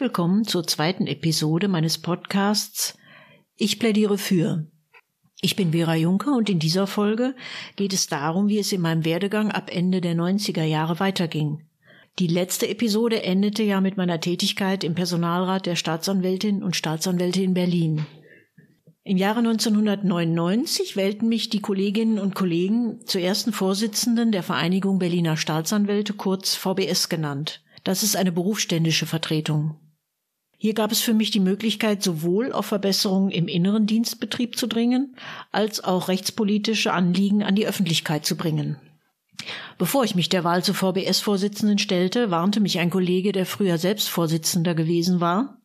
Willkommen zur zweiten Episode meines Podcasts Ich plädiere für. Ich bin Vera Juncker und in dieser Folge geht es darum, wie es in meinem Werdegang ab Ende der 90er Jahre weiterging. Die letzte Episode endete ja mit meiner Tätigkeit im Personalrat der Staatsanwältin und Staatsanwälte in Berlin. Im Jahre 1999 wählten mich die Kolleginnen und Kollegen zur ersten Vorsitzenden der Vereinigung Berliner Staatsanwälte, kurz VBS genannt. Das ist eine berufsständische Vertretung. Hier gab es für mich die Möglichkeit, sowohl auf Verbesserungen im inneren Dienstbetrieb zu dringen, als auch rechtspolitische Anliegen an die Öffentlichkeit zu bringen. Bevor ich mich der Wahl zur VBS-Vorsitzenden stellte, warnte mich ein Kollege, der früher selbst Vorsitzender gewesen war.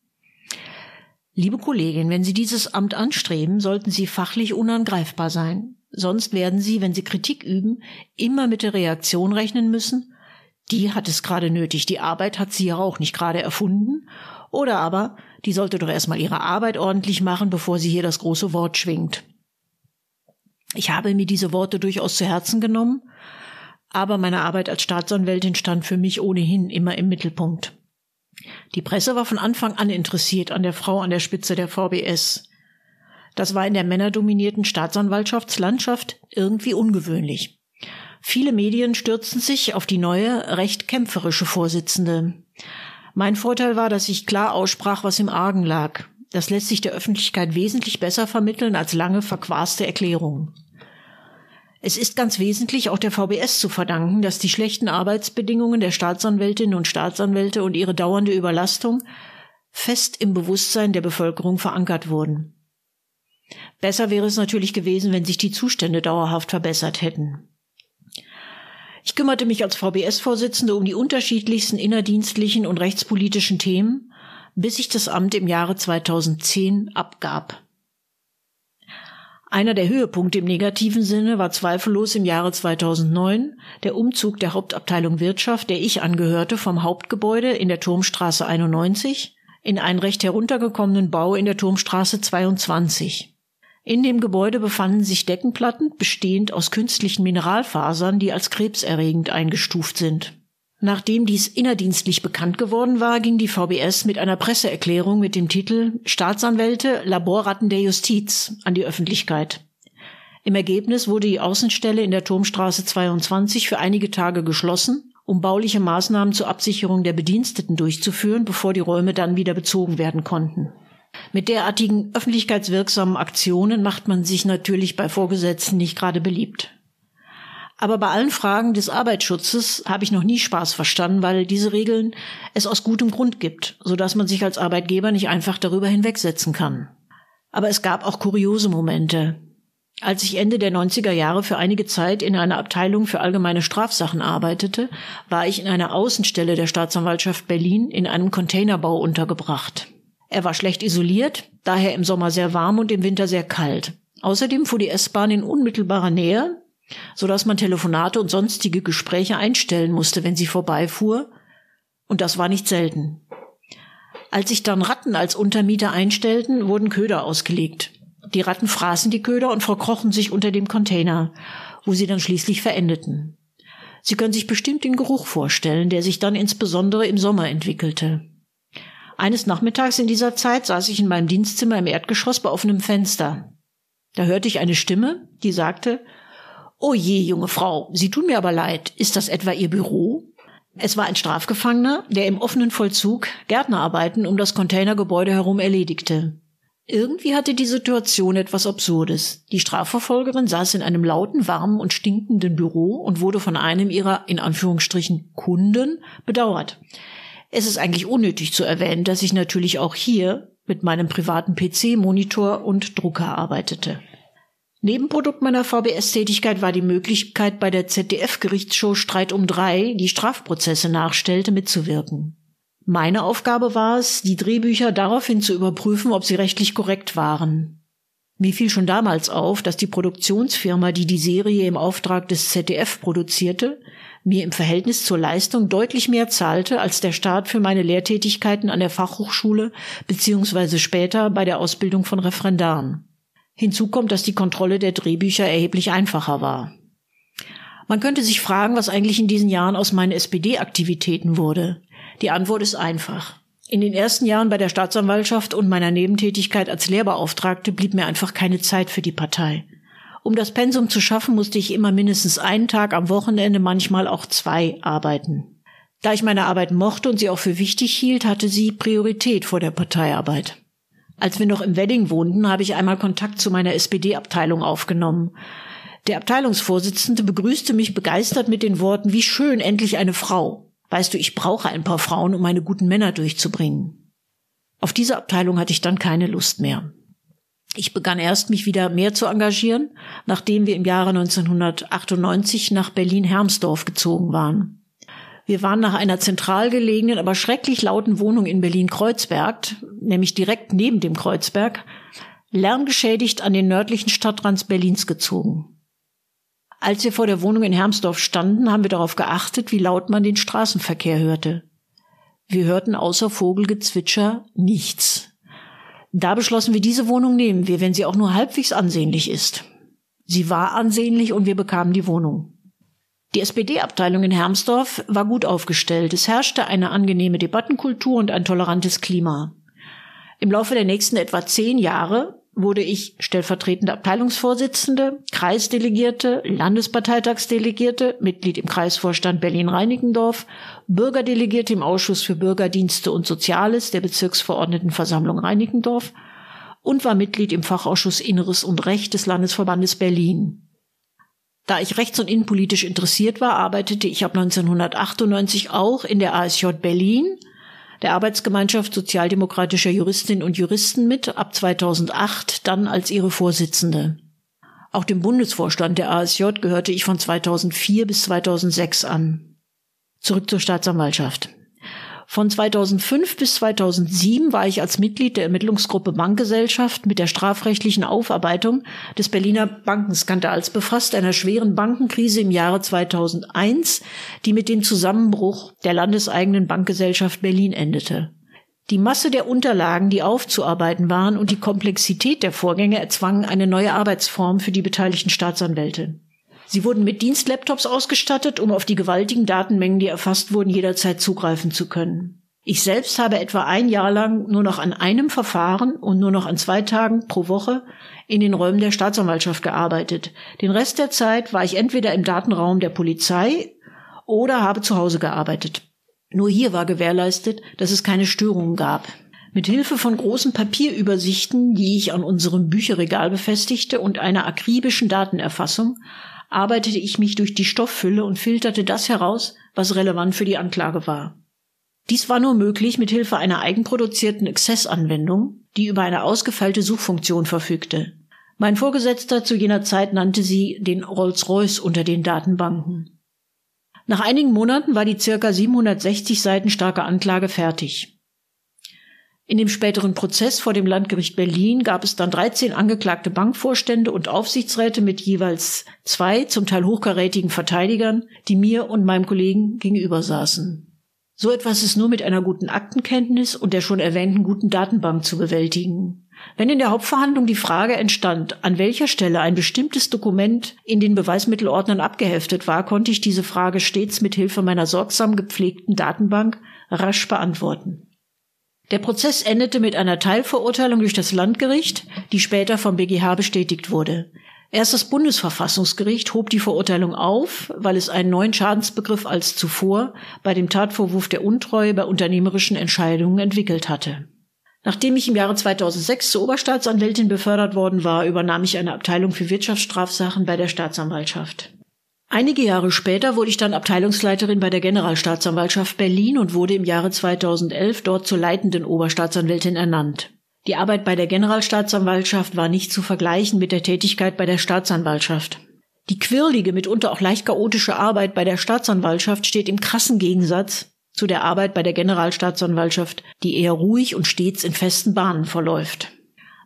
Liebe Kollegin, wenn Sie dieses Amt anstreben, sollten Sie fachlich unangreifbar sein. Sonst werden Sie, wenn Sie Kritik üben, immer mit der Reaktion rechnen müssen, die hat es gerade nötig, die Arbeit hat sie ja auch nicht gerade erfunden. Oder aber, die sollte doch erstmal ihre Arbeit ordentlich machen, bevor sie hier das große Wort schwingt. Ich habe mir diese Worte durchaus zu Herzen genommen, aber meine Arbeit als Staatsanwältin stand für mich ohnehin immer im Mittelpunkt. Die Presse war von Anfang an interessiert an der Frau an der Spitze der VBS. Das war in der männerdominierten Staatsanwaltschaftslandschaft irgendwie ungewöhnlich. Viele Medien stürzten sich auf die neue, recht kämpferische Vorsitzende. Mein Vorteil war, dass ich klar aussprach, was im Argen lag. Das lässt sich der Öffentlichkeit wesentlich besser vermitteln als lange verquaste Erklärungen. Es ist ganz wesentlich auch der VBS zu verdanken, dass die schlechten Arbeitsbedingungen der Staatsanwältinnen und Staatsanwälte und ihre dauernde Überlastung fest im Bewusstsein der Bevölkerung verankert wurden. Besser wäre es natürlich gewesen, wenn sich die Zustände dauerhaft verbessert hätten. Ich kümmerte mich als VBS-Vorsitzende um die unterschiedlichsten innerdienstlichen und rechtspolitischen Themen, bis ich das Amt im Jahre 2010 abgab. Einer der Höhepunkte im negativen Sinne war zweifellos im Jahre 2009 der Umzug der Hauptabteilung Wirtschaft, der ich angehörte, vom Hauptgebäude in der Turmstraße 91 in einen recht heruntergekommenen Bau in der Turmstraße 22. In dem Gebäude befanden sich Deckenplatten, bestehend aus künstlichen Mineralfasern, die als krebserregend eingestuft sind. Nachdem dies innerdienstlich bekannt geworden war, ging die VBS mit einer Presseerklärung mit dem Titel Staatsanwälte Laborratten der Justiz an die Öffentlichkeit. Im Ergebnis wurde die Außenstelle in der Turmstraße 22 für einige Tage geschlossen, um bauliche Maßnahmen zur Absicherung der Bediensteten durchzuführen, bevor die Räume dann wieder bezogen werden konnten. Mit derartigen öffentlichkeitswirksamen Aktionen macht man sich natürlich bei Vorgesetzten nicht gerade beliebt. Aber bei allen Fragen des Arbeitsschutzes habe ich noch nie Spaß verstanden, weil diese Regeln es aus gutem Grund gibt, so dass man sich als Arbeitgeber nicht einfach darüber hinwegsetzen kann. Aber es gab auch kuriose Momente. Als ich Ende der 90er Jahre für einige Zeit in einer Abteilung für allgemeine Strafsachen arbeitete, war ich in einer Außenstelle der Staatsanwaltschaft Berlin in einem Containerbau untergebracht. Er war schlecht isoliert, daher im Sommer sehr warm und im Winter sehr kalt. Außerdem fuhr die S-Bahn in unmittelbarer Nähe, so dass man Telefonate und sonstige Gespräche einstellen musste, wenn sie vorbeifuhr, und das war nicht selten. Als sich dann Ratten als Untermieter einstellten, wurden Köder ausgelegt. Die Ratten fraßen die Köder und verkrochen sich unter dem Container, wo sie dann schließlich verendeten. Sie können sich bestimmt den Geruch vorstellen, der sich dann insbesondere im Sommer entwickelte. Eines Nachmittags in dieser Zeit saß ich in meinem Dienstzimmer im Erdgeschoss bei offenem Fenster. Da hörte ich eine Stimme, die sagte, Oh je, junge Frau, Sie tun mir aber leid. Ist das etwa Ihr Büro? Es war ein Strafgefangener, der im offenen Vollzug Gärtnerarbeiten um das Containergebäude herum erledigte. Irgendwie hatte die Situation etwas Absurdes. Die Strafverfolgerin saß in einem lauten, warmen und stinkenden Büro und wurde von einem ihrer, in Anführungsstrichen, Kunden bedauert. Es ist eigentlich unnötig zu erwähnen, dass ich natürlich auch hier mit meinem privaten PC, Monitor und Drucker arbeitete. Nebenprodukt meiner VBS-Tätigkeit war die Möglichkeit, bei der ZDF-Gerichtsshow Streit um drei, die Strafprozesse nachstellte, mitzuwirken. Meine Aufgabe war es, die Drehbücher daraufhin zu überprüfen, ob sie rechtlich korrekt waren. Mir fiel schon damals auf, dass die Produktionsfirma, die die Serie im Auftrag des ZDF produzierte, mir im Verhältnis zur Leistung deutlich mehr zahlte als der Staat für meine Lehrtätigkeiten an der Fachhochschule beziehungsweise später bei der Ausbildung von Referendaren. Hinzu kommt, dass die Kontrolle der Drehbücher erheblich einfacher war. Man könnte sich fragen, was eigentlich in diesen Jahren aus meinen SPD-Aktivitäten wurde. Die Antwort ist einfach. In den ersten Jahren bei der Staatsanwaltschaft und meiner Nebentätigkeit als Lehrbeauftragte blieb mir einfach keine Zeit für die Partei. Um das Pensum zu schaffen, musste ich immer mindestens einen Tag am Wochenende, manchmal auch zwei arbeiten. Da ich meine Arbeit mochte und sie auch für wichtig hielt, hatte sie Priorität vor der Parteiarbeit. Als wir noch im Wedding wohnten, habe ich einmal Kontakt zu meiner SPD-Abteilung aufgenommen. Der Abteilungsvorsitzende begrüßte mich begeistert mit den Worten, wie schön, endlich eine Frau. Weißt du, ich brauche ein paar Frauen, um meine guten Männer durchzubringen. Auf diese Abteilung hatte ich dann keine Lust mehr. Ich begann erst, mich wieder mehr zu engagieren, nachdem wir im Jahre 1998 nach Berlin-Hermsdorf gezogen waren. Wir waren nach einer zentral gelegenen, aber schrecklich lauten Wohnung in Berlin-Kreuzberg, nämlich direkt neben dem Kreuzberg, lärmgeschädigt an den nördlichen Stadtrand Berlins gezogen. Als wir vor der Wohnung in Hermsdorf standen, haben wir darauf geachtet, wie laut man den Straßenverkehr hörte. Wir hörten außer Vogelgezwitscher nichts. Da beschlossen wir, diese Wohnung nehmen wir, wenn sie auch nur halbwegs ansehnlich ist. Sie war ansehnlich und wir bekamen die Wohnung. Die SPD-Abteilung in Hermsdorf war gut aufgestellt. Es herrschte eine angenehme Debattenkultur und ein tolerantes Klima. Im Laufe der nächsten etwa zehn Jahre wurde ich stellvertretende Abteilungsvorsitzende, Kreisdelegierte, Landesparteitagsdelegierte, Mitglied im Kreisvorstand Berlin-Reinickendorf, Bürgerdelegierte im Ausschuss für Bürgerdienste und Soziales der Bezirksverordnetenversammlung Reinickendorf und war Mitglied im Fachausschuss Inneres und Recht des Landesverbandes Berlin. Da ich rechts- und innenpolitisch interessiert war, arbeitete ich ab 1998 auch in der ASJ Berlin – der Arbeitsgemeinschaft sozialdemokratischer Juristinnen und Juristen mit, ab 2008 dann als ihre Vorsitzende. Auch dem Bundesvorstand der ASJ gehörte ich von 2004 bis 2006 an. Zurück zur Staatsanwaltschaft. Von 2005 bis 2007 war ich als Mitglied der Ermittlungsgruppe Bankgesellschaft mit der strafrechtlichen Aufarbeitung des Berliner Bankenskandals befasst, einer schweren Bankenkrise im Jahre 2001, die mit dem Zusammenbruch der landeseigenen Bankgesellschaft Berlin endete. Die Masse der Unterlagen, die aufzuarbeiten waren, und die Komplexität der Vorgänge erzwangen eine neue Arbeitsform für die beteiligten Staatsanwälte. Sie wurden mit Dienstlaptops ausgestattet, um auf die gewaltigen Datenmengen, die erfasst wurden, jederzeit zugreifen zu können. Ich selbst habe etwa ein Jahr lang nur noch an einem Verfahren und nur noch an zwei Tagen pro Woche in den Räumen der Staatsanwaltschaft gearbeitet. Den Rest der Zeit war ich entweder im Datenraum der Polizei oder habe zu Hause gearbeitet. Nur hier war gewährleistet, dass es keine Störungen gab. Mit Hilfe von großen Papierübersichten, die ich an unserem Bücherregal befestigte und einer akribischen Datenerfassung, arbeitete ich mich durch die Stofffülle und filterte das heraus, was relevant für die Anklage war. Dies war nur möglich mit Hilfe einer eigenproduzierten Access-Anwendung, die über eine ausgefeilte Suchfunktion verfügte. Mein Vorgesetzter zu jener Zeit nannte sie den Rolls-Royce unter den Datenbanken. Nach einigen Monaten war die circa 760 Seiten starke Anklage fertig. In dem späteren Prozess vor dem Landgericht Berlin gab es dann 13 angeklagte Bankvorstände und Aufsichtsräte mit jeweils zwei, zum Teil hochkarätigen Verteidigern, die mir und meinem Kollegen gegenüber saßen. So etwas ist nur mit einer guten Aktenkenntnis und der schon erwähnten guten Datenbank zu bewältigen. Wenn in der Hauptverhandlung die Frage entstand, an welcher Stelle ein bestimmtes Dokument in den Beweismittelordnern abgeheftet war, konnte ich diese Frage stets mit Hilfe meiner sorgsam gepflegten Datenbank rasch beantworten. Der Prozess endete mit einer Teilverurteilung durch das Landgericht, die später vom BGH bestätigt wurde. Erst das Bundesverfassungsgericht hob die Verurteilung auf, weil es einen neuen Schadensbegriff als zuvor bei dem Tatvorwurf der Untreue bei unternehmerischen Entscheidungen entwickelt hatte. Nachdem ich im Jahre 2006 zur Oberstaatsanwältin befördert worden war, übernahm ich eine Abteilung für Wirtschaftsstrafsachen bei der Staatsanwaltschaft. Einige Jahre später wurde ich dann Abteilungsleiterin bei der Generalstaatsanwaltschaft Berlin und wurde im Jahre 2011 dort zur leitenden Oberstaatsanwältin ernannt. Die Arbeit bei der Generalstaatsanwaltschaft war nicht zu vergleichen mit der Tätigkeit bei der Staatsanwaltschaft. Die quirlige, mitunter auch leicht chaotische Arbeit bei der Staatsanwaltschaft steht im krassen Gegensatz zu der Arbeit bei der Generalstaatsanwaltschaft, die eher ruhig und stets in festen Bahnen verläuft.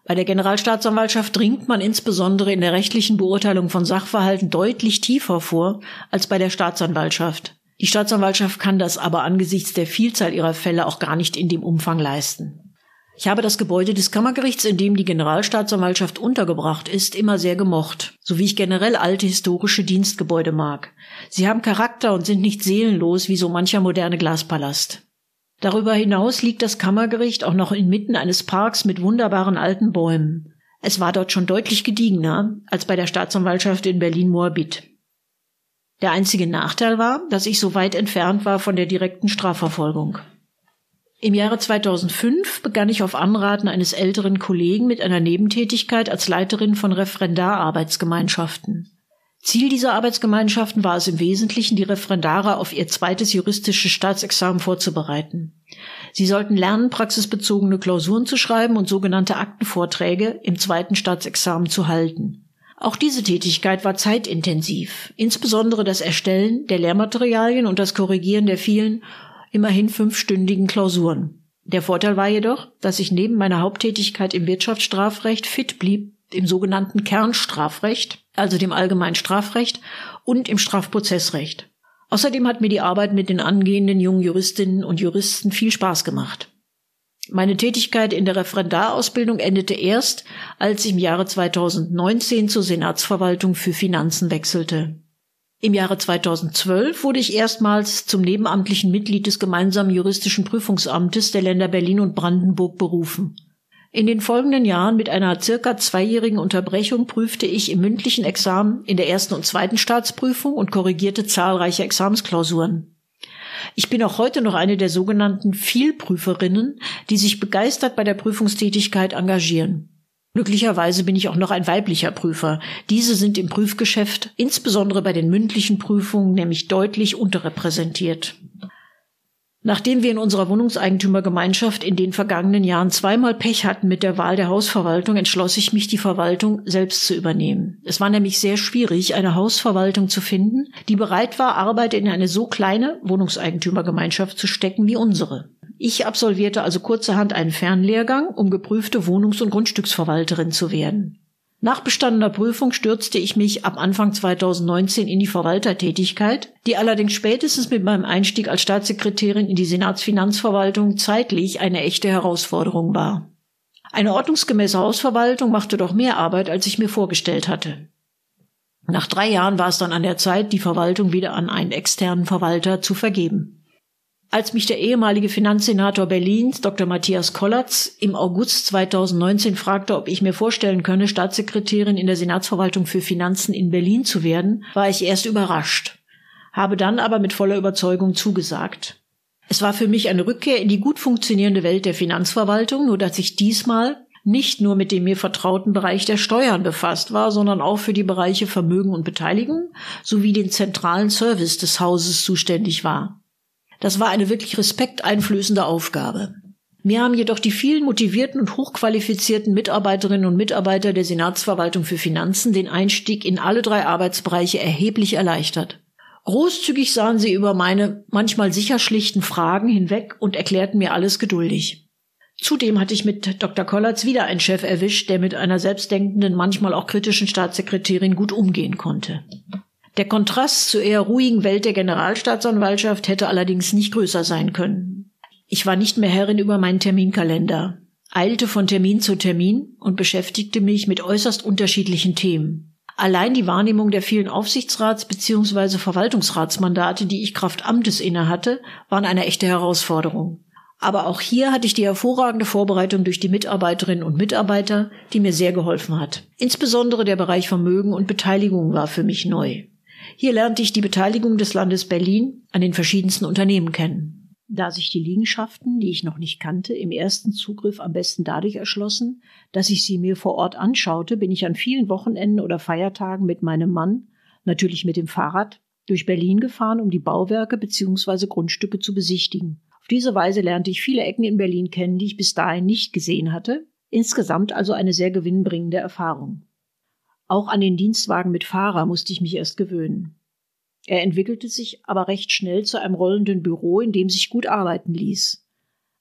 Bei der Generalstaatsanwaltschaft dringt man insbesondere in der rechtlichen Beurteilung von Sachverhalten deutlich tiefer vor als bei der Staatsanwaltschaft. Die Staatsanwaltschaft kann das aber angesichts der Vielzahl ihrer Fälle auch gar nicht in dem Umfang leisten. Ich habe das Gebäude des Kammergerichts, in dem die Generalstaatsanwaltschaft untergebracht ist, immer sehr gemocht, so wie ich generell alte historische Dienstgebäude mag. Sie haben Charakter und sind nicht seelenlos wie so mancher moderne Glaspalast. Darüber hinaus liegt das Kammergericht auch noch inmitten eines Parks mit wunderbaren alten Bäumen. Es war dort schon deutlich gediegener als bei der Staatsanwaltschaft in Berlin-Moabit. Der einzige Nachteil war, dass ich so weit entfernt war von der direkten Strafverfolgung. Im Jahre 2005 begann ich auf Anraten eines älteren Kollegen mit einer Nebentätigkeit als Leiterin von Referendararbeitsgemeinschaften. Ziel dieser Arbeitsgemeinschaften war es im Wesentlichen, die Referendare auf ihr zweites juristisches Staatsexamen vorzubereiten. Sie sollten lernen, praxisbezogene Klausuren zu schreiben und sogenannte Aktenvorträge im zweiten Staatsexamen zu halten. Auch diese Tätigkeit war zeitintensiv, insbesondere das Erstellen der Lehrmaterialien und das Korrigieren der vielen, immerhin fünfstündigen Klausuren. Der Vorteil war jedoch, dass ich neben meiner Haupttätigkeit im Wirtschaftsstrafrecht fit blieb im sogenannten Kernstrafrecht, also dem allgemeinen Strafrecht und im Strafprozessrecht. Außerdem hat mir die Arbeit mit den angehenden jungen Juristinnen und Juristen viel Spaß gemacht. Meine Tätigkeit in der Referendarausbildung endete erst, als ich im Jahre 2019 zur Senatsverwaltung für Finanzen wechselte. Im Jahre 2012 wurde ich erstmals zum nebenamtlichen Mitglied des gemeinsamen juristischen Prüfungsamtes der Länder Berlin und Brandenburg berufen. In den folgenden Jahren mit einer circa zweijährigen Unterbrechung prüfte ich im mündlichen Examen in der ersten und zweiten Staatsprüfung und korrigierte zahlreiche Examensklausuren. Ich bin auch heute noch eine der sogenannten Vielprüferinnen, die sich begeistert bei der Prüfungstätigkeit engagieren. Glücklicherweise bin ich auch noch ein weiblicher Prüfer. Diese sind im Prüfgeschäft, insbesondere bei den mündlichen Prüfungen, nämlich deutlich unterrepräsentiert. Nachdem wir in unserer Wohnungseigentümergemeinschaft in den vergangenen Jahren zweimal Pech hatten mit der Wahl der Hausverwaltung, entschloss ich mich, die Verwaltung selbst zu übernehmen. Es war nämlich sehr schwierig, eine Hausverwaltung zu finden, die bereit war, Arbeit in eine so kleine Wohnungseigentümergemeinschaft zu stecken wie unsere. Ich absolvierte also kurzerhand einen Fernlehrgang, um geprüfte Wohnungs- und Grundstücksverwalterin zu werden. Nach bestandener Prüfung stürzte ich mich ab Anfang 2019 in die Verwaltertätigkeit, die allerdings spätestens mit meinem Einstieg als Staatssekretärin in die Senatsfinanzverwaltung zeitlich eine echte Herausforderung war. Eine ordnungsgemäße Hausverwaltung machte doch mehr Arbeit, als ich mir vorgestellt hatte. Nach drei Jahren war es dann an der Zeit, die Verwaltung wieder an einen externen Verwalter zu vergeben. Als mich der ehemalige Finanzsenator Berlins, Dr. Matthias Kollatz, im August 2019 fragte, ob ich mir vorstellen könne, Staatssekretärin in der Senatsverwaltung für Finanzen in Berlin zu werden, war ich erst überrascht, habe dann aber mit voller Überzeugung zugesagt. Es war für mich eine Rückkehr in die gut funktionierende Welt der Finanzverwaltung, nur dass ich diesmal nicht nur mit dem mir vertrauten Bereich der Steuern befasst war, sondern auch für die Bereiche Vermögen und Beteiligung sowie den zentralen Service des Hauses zuständig war. Das war eine wirklich respekteinflößende Aufgabe. Mir haben jedoch die vielen motivierten und hochqualifizierten Mitarbeiterinnen und Mitarbeiter der Senatsverwaltung für Finanzen den Einstieg in alle drei Arbeitsbereiche erheblich erleichtert. Großzügig sahen sie über meine manchmal sicher schlichten Fragen hinweg und erklärten mir alles geduldig. Zudem hatte ich mit Dr. Kollatz wieder einen Chef erwischt, der mit einer selbstdenkenden, manchmal auch kritischen Staatssekretärin gut umgehen konnte. Der Kontrast zur eher ruhigen Welt der Generalstaatsanwaltschaft hätte allerdings nicht größer sein können. Ich war nicht mehr Herrin über meinen Terminkalender, eilte von Termin zu Termin und beschäftigte mich mit äußerst unterschiedlichen Themen. Allein die Wahrnehmung der vielen Aufsichtsrats- bzw. Verwaltungsratsmandate, die ich Kraft Amtes innehatte, waren eine echte Herausforderung. Aber auch hier hatte ich die hervorragende Vorbereitung durch die Mitarbeiterinnen und Mitarbeiter, die mir sehr geholfen hat. Insbesondere der Bereich Vermögen und Beteiligung war für mich neu. Hier lernte ich die Beteiligung des Landes Berlin an den verschiedensten Unternehmen kennen. Da sich die Liegenschaften, die ich noch nicht kannte, im ersten Zugriff am besten dadurch erschlossen, dass ich sie mir vor Ort anschaute, bin ich an vielen Wochenenden oder Feiertagen mit meinem Mann, natürlich mit dem Fahrrad, durch Berlin gefahren, um die Bauwerke bzw. Grundstücke zu besichtigen. Auf diese Weise lernte ich viele Ecken in Berlin kennen, die ich bis dahin nicht gesehen hatte, insgesamt also eine sehr gewinnbringende Erfahrung. Auch an den Dienstwagen mit Fahrer musste ich mich erst gewöhnen. Er entwickelte sich aber recht schnell zu einem rollenden Büro, in dem sich gut arbeiten ließ.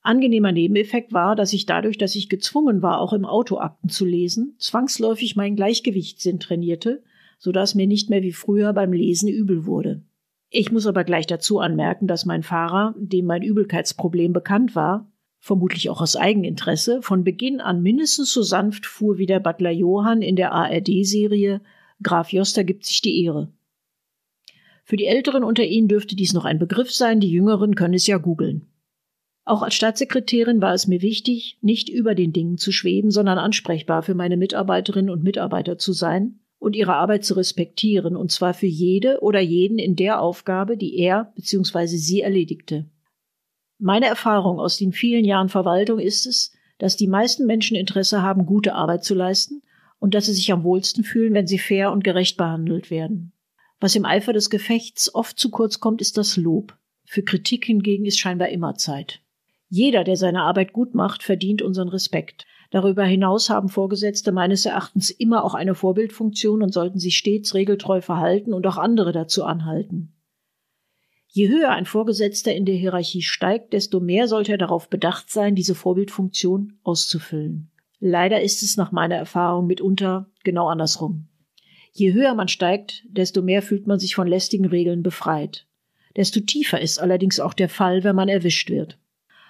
Angenehmer Nebeneffekt war, dass ich dadurch, dass ich gezwungen war, auch im Auto Akten zu lesen, zwangsläufig meinen Gleichgewichtssinn trainierte, so dass mir nicht mehr wie früher beim Lesen übel wurde. Ich muss aber gleich dazu anmerken, dass mein Fahrer, dem mein Übelkeitsproblem bekannt war, vermutlich auch aus Eigeninteresse, von Beginn an mindestens so sanft fuhr wie der Butler Johann in der ARD-Serie Graf Joster gibt sich die Ehre. Für die Älteren unter Ihnen dürfte dies noch ein Begriff sein, die Jüngeren können es ja googeln. Auch als Staatssekretärin war es mir wichtig, nicht über den Dingen zu schweben, sondern ansprechbar für meine Mitarbeiterinnen und Mitarbeiter zu sein und ihre Arbeit zu respektieren, und zwar für jede oder jeden in der Aufgabe, die er bzw. sie erledigte. Meine Erfahrung aus den vielen Jahren Verwaltung ist es, dass die meisten Menschen Interesse haben, gute Arbeit zu leisten und dass sie sich am wohlsten fühlen, wenn sie fair und gerecht behandelt werden. Was im Eifer des Gefechts oft zu kurz kommt, ist das Lob. Für Kritik hingegen ist scheinbar immer Zeit. Jeder, der seine Arbeit gut macht, verdient unseren Respekt. Darüber hinaus haben Vorgesetzte meines Erachtens immer auch eine Vorbildfunktion und sollten sich stets regeltreu verhalten und auch andere dazu anhalten. Je höher ein Vorgesetzter in der Hierarchie steigt, desto mehr sollte er darauf bedacht sein, diese Vorbildfunktion auszufüllen. Leider ist es nach meiner Erfahrung mitunter genau andersrum. Je höher man steigt, desto mehr fühlt man sich von lästigen Regeln befreit. Desto tiefer ist allerdings auch der Fall, wenn man erwischt wird.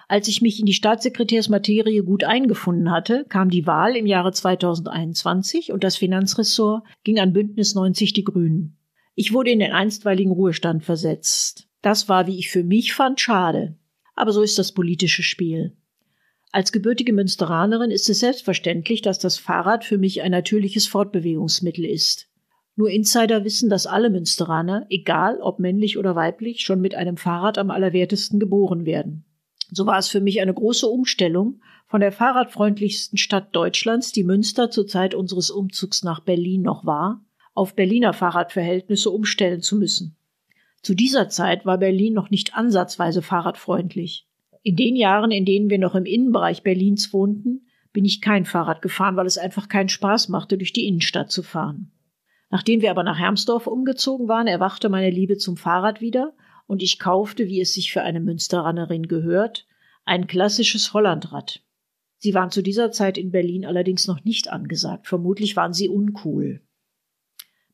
Als ich mich in die Staatssekretärsmaterie gut eingefunden hatte, kam die Wahl im Jahre 2021 und das Finanzressort ging an Bündnis 90 Die Grünen. Ich wurde in den einstweiligen Ruhestand versetzt. Das war, wie ich für mich fand, schade. Aber so ist das politische Spiel. Als gebürtige Münsteranerin ist es selbstverständlich, dass das Fahrrad für mich ein natürliches Fortbewegungsmittel ist. Nur Insider wissen, dass alle Münsteraner, egal ob männlich oder weiblich, schon mit einem Fahrrad am allerwertesten geboren werden. So war es für mich eine große Umstellung, von der fahrradfreundlichsten Stadt Deutschlands, die Münster zur Zeit unseres Umzugs nach Berlin noch war, auf Berliner Fahrradverhältnisse umstellen zu müssen. Zu dieser Zeit war Berlin noch nicht ansatzweise fahrradfreundlich. In den Jahren, in denen wir noch im Innenbereich Berlins wohnten, bin ich kein Fahrrad gefahren, weil es einfach keinen Spaß machte, durch die Innenstadt zu fahren. Nachdem wir aber nach Hermsdorf umgezogen waren, erwachte meine Liebe zum Fahrrad wieder und ich kaufte, wie es sich für eine Münsteranerin gehört, ein klassisches Hollandrad. Sie waren zu dieser Zeit in Berlin allerdings noch nicht angesagt. Vermutlich waren sie uncool.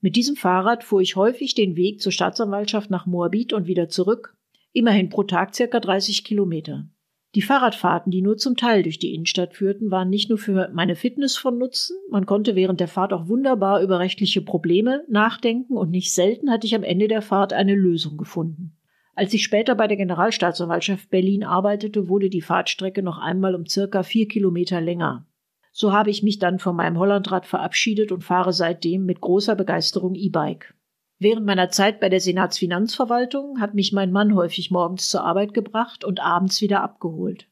Mit diesem Fahrrad fuhr ich häufig den Weg zur Staatsanwaltschaft nach Moabit und wieder zurück, immerhin pro Tag circa 30 Kilometer. Die Fahrradfahrten, die nur zum Teil durch die Innenstadt führten, waren nicht nur für meine Fitness von Nutzen, man konnte während der Fahrt auch wunderbar über rechtliche Probleme nachdenken und nicht selten hatte ich am Ende der Fahrt eine Lösung gefunden. Als ich später bei der Generalstaatsanwaltschaft Berlin arbeitete, wurde die Fahrtstrecke noch einmal um circa vier Kilometer länger. So habe ich mich dann von meinem Hollandrad verabschiedet und fahre seitdem mit großer Begeisterung E-Bike. Während meiner Zeit bei der Senatsfinanzverwaltung hat mich mein Mann häufig morgens zur Arbeit gebracht und abends wieder abgeholt.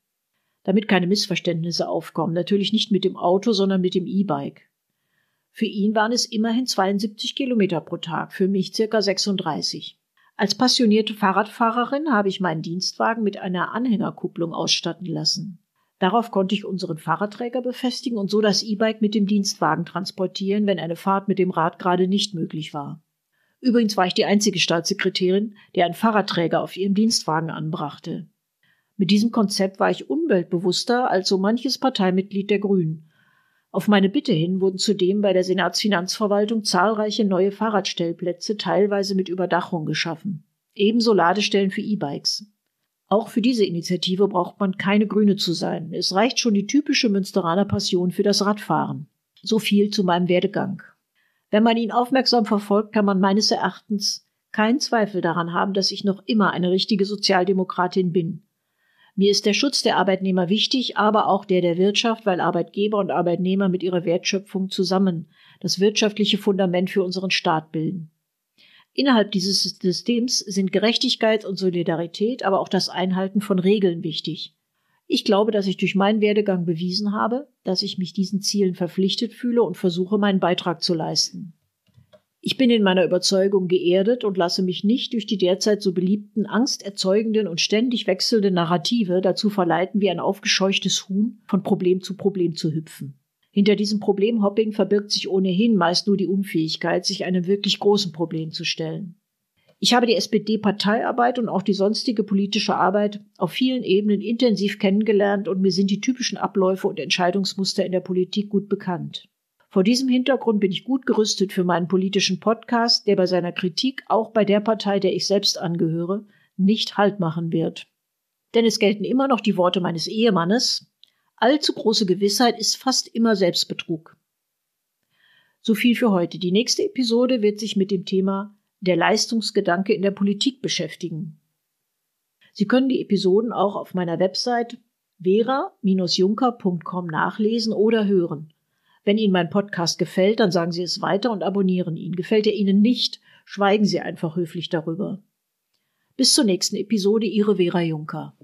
Damit keine Missverständnisse aufkommen, natürlich nicht mit dem Auto, sondern mit dem E-Bike. Für ihn waren es immerhin 72 Kilometer pro Tag, für mich circa 36. Als passionierte Fahrradfahrerin habe ich meinen Dienstwagen mit einer Anhängerkupplung ausstatten lassen. Darauf konnte ich unseren Fahrradträger befestigen und so das E-Bike mit dem Dienstwagen transportieren, wenn eine Fahrt mit dem Rad gerade nicht möglich war. Übrigens war ich die einzige Staatssekretärin, die einen Fahrradträger auf ihrem Dienstwagen anbrachte. Mit diesem Konzept war ich umweltbewusster als so manches Parteimitglied der Grünen auf meine Bitte hin wurden zudem bei der Senatsfinanzverwaltung zahlreiche neue Fahrradstellplätze, teilweise mit Überdachung, geschaffen. Ebenso Ladestellen für E-Bikes. Auch für diese Initiative braucht man keine Grüne zu sein. Es reicht schon die typische Münsteraner Passion für das Radfahren. So viel zu meinem Werdegang. Wenn man ihn aufmerksam verfolgt, kann man meines Erachtens keinen Zweifel daran haben, dass ich noch immer eine richtige Sozialdemokratin bin. Mir ist der Schutz der Arbeitnehmer wichtig, aber auch der der Wirtschaft, weil Arbeitgeber und Arbeitnehmer mit ihrer Wertschöpfung zusammen das wirtschaftliche Fundament für unseren Staat bilden. Innerhalb dieses Systems sind Gerechtigkeit und Solidarität, aber auch das Einhalten von Regeln wichtig. Ich glaube, dass ich durch meinen Werdegang bewiesen habe, dass ich mich diesen Zielen verpflichtet fühle und versuche, meinen Beitrag zu leisten. Ich bin in meiner Überzeugung geerdet und lasse mich nicht durch die derzeit so beliebten, angsterzeugenden und ständig wechselnden Narrative dazu verleiten, wie ein aufgescheuchtes Huhn von Problem zu Problem zu hüpfen. Hinter diesem Problemhopping verbirgt sich ohnehin meist nur die Unfähigkeit, sich einem wirklich großen Problem zu stellen. Ich habe die SPD-Parteiarbeit und auch die sonstige politische Arbeit auf vielen Ebenen intensiv kennengelernt und mir sind die typischen Abläufe und Entscheidungsmuster in der Politik gut bekannt. Vor diesem Hintergrund bin ich gut gerüstet für meinen politischen Podcast, der bei seiner Kritik auch bei der Partei, der ich selbst angehöre, nicht Halt machen wird. Denn es gelten immer noch die Worte meines Ehemannes, allzu große Gewissheit ist fast immer Selbstbetrug. So viel für heute. Die nächste Episode wird sich mit dem Thema der Leistungsgedanke in der Politik beschäftigen. Sie können die Episoden auch auf meiner Website vera-junker.com nachlesen oder hören. Wenn Ihnen mein Podcast gefällt, dann sagen Sie es weiter und abonnieren ihn. Gefällt er Ihnen nicht, schweigen Sie einfach höflich darüber. Bis zur nächsten Episode, Ihre Vera Juncker.